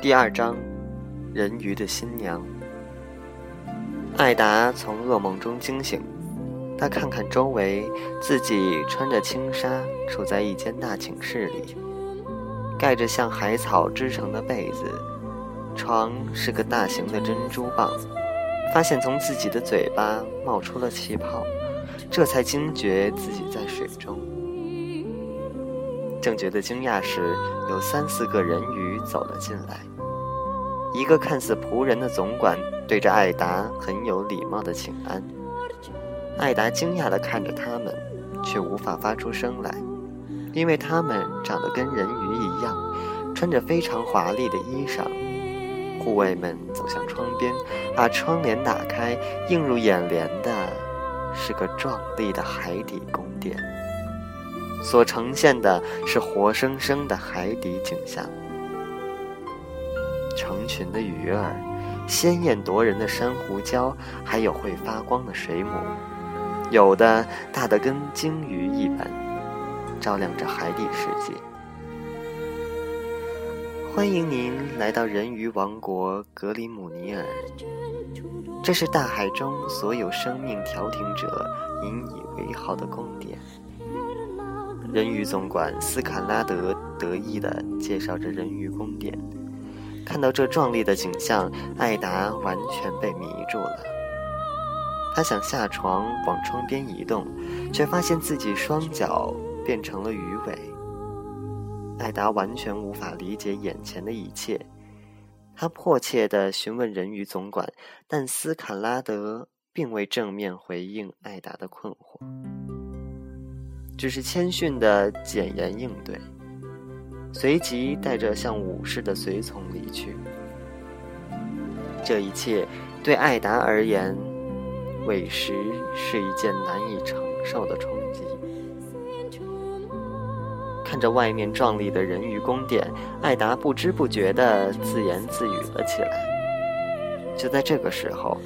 第二章，人鱼的新娘。艾达从噩梦中惊醒，她看看周围，自己穿着轻纱，处在一间大寝室里，盖着像海草织成的被子，床是个大型的珍珠蚌，发现从自己的嘴巴冒出了气泡，这才惊觉自己在水中。正觉得惊讶时，有三四个人鱼走了进来。一个看似仆人的总管对着艾达很有礼貌的请安。艾达惊讶地看着他们，却无法发出声来，因为他们长得跟人鱼一样，穿着非常华丽的衣裳。护卫们走向窗边，把窗帘打开，映入眼帘的是个壮丽的海底宫殿。所呈现的是活生生的海底景象：成群的鱼儿，鲜艳夺人的珊瑚礁，还有会发光的水母，有的大得跟鲸鱼一般，照亮着海底世界。欢迎您来到人鱼王国格里姆尼尔，这是大海中所有生命调停者引以为豪的宫殿。人鱼总管斯卡拉德得意地介绍着人鱼宫殿。看到这壮丽的景象，艾达完全被迷住了。他想下床往窗边移动，却发现自己双脚变成了鱼尾。艾达完全无法理解眼前的一切，他迫切地询问人鱼总管，但斯卡拉德并未正面回应艾达的困惑。只是谦逊的简言应对，随即带着像武士的随从离去。这一切对艾达而言，委实是一件难以承受的冲击。看着外面壮丽的人鱼宫殿，艾达不知不觉地自言自语了起来。就在这个时候。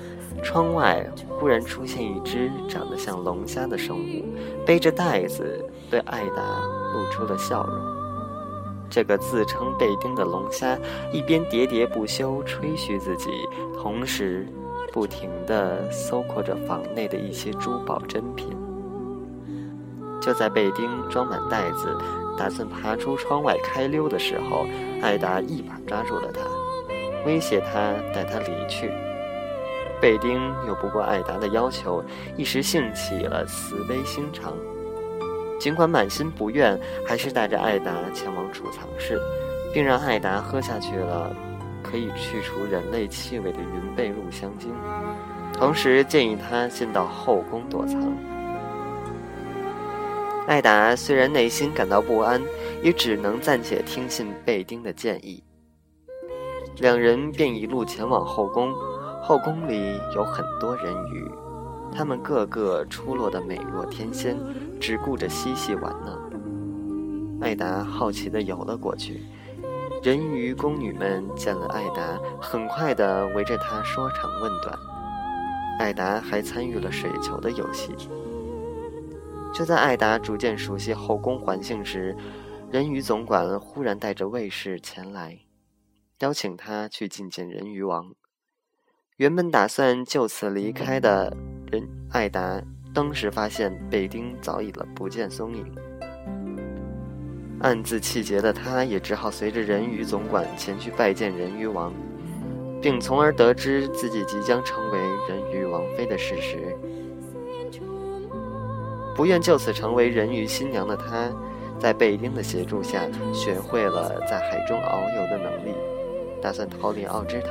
窗外忽然出现一只长得像龙虾的生物，背着袋子，对艾达露出了笑容。这个自称贝丁的龙虾一边喋喋不休吹嘘自己，同时不停地搜括着房内的一些珠宝珍品。就在贝丁装满袋子，打算爬出窗外开溜的时候，艾达一把抓住了他，威胁他带他离去。贝丁又不顾艾达的要求，一时兴起了慈悲心肠。尽管满心不愿，还是带着艾达前往储藏室，并让艾达喝下去了可以去除人类气味的云贝露香精，同时建议他先到后宫躲藏。艾达虽然内心感到不安，也只能暂且听信贝丁的建议。两人便一路前往后宫。后宫里有很多人鱼，他们个个出落得美若天仙，只顾着嬉戏玩闹。艾达好奇地游了过去，人鱼宫女们见了艾达，很快地围着她说长问短。艾达还参与了水球的游戏。就在艾达逐渐熟悉后宫环境时，人鱼总管忽然带着卫士前来，邀请他去觐见人鱼王。原本打算就此离开的人艾达，当时发现贝丁早已了不见踪影，暗自气结的他，也只好随着人鱼总管前去拜见人鱼王，并从而得知自己即将成为人鱼王妃的事实。不愿就此成为人鱼新娘的他，在贝丁的协助下，学会了在海中遨游的能力。打算逃离奥芝塔，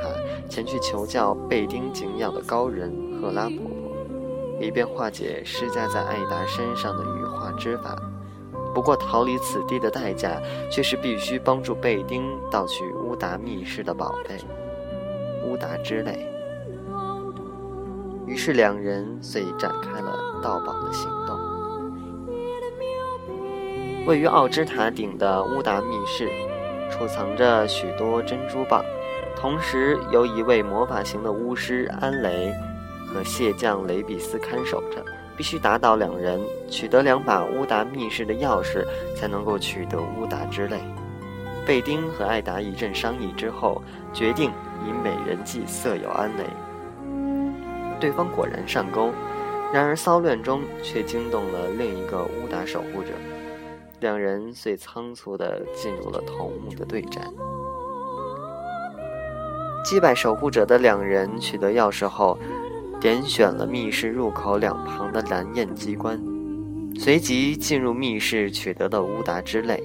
前去求教贝丁敬仰的高人赫拉婆婆，以便化解施加在艾达身上的羽化之法。不过，逃离此地的代价却是必须帮助贝丁盗取乌达密室的宝贝——乌达之泪。于是，两人遂展开了盗宝的行动。位于奥芝塔顶的乌达密室。储藏着许多珍珠蚌，同时由一位魔法型的巫师安雷和蟹将雷比斯看守着。必须打倒两人，取得两把乌达密室的钥匙，才能够取得乌达之泪。贝丁和艾达一阵商议之后，决定以美人计色诱安雷。对方果然上钩，然而骚乱中却惊动了另一个乌达守护者，两人遂仓促地进入了头目的对战。击败守护者的两人取得钥匙后，点选了密室入口两旁的蓝焰机关，随即进入密室取得的乌达之泪。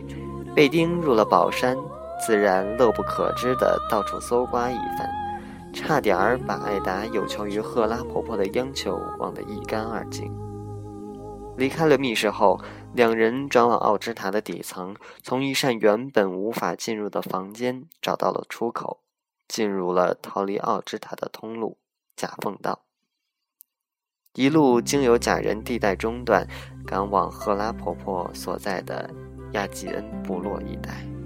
贝丁入了宝山，自然乐不可支地到处搜刮一番，差点儿把艾达有求于赫拉婆婆的央求忘得一干二净。离开了密室后，两人转往奥之塔的底层，从一扇原本无法进入的房间找到了出口，进入了逃离奥之塔的通路——假缝道。一路经由假人地带中段，赶往赫拉婆婆所在的。亚吉恩部落一带。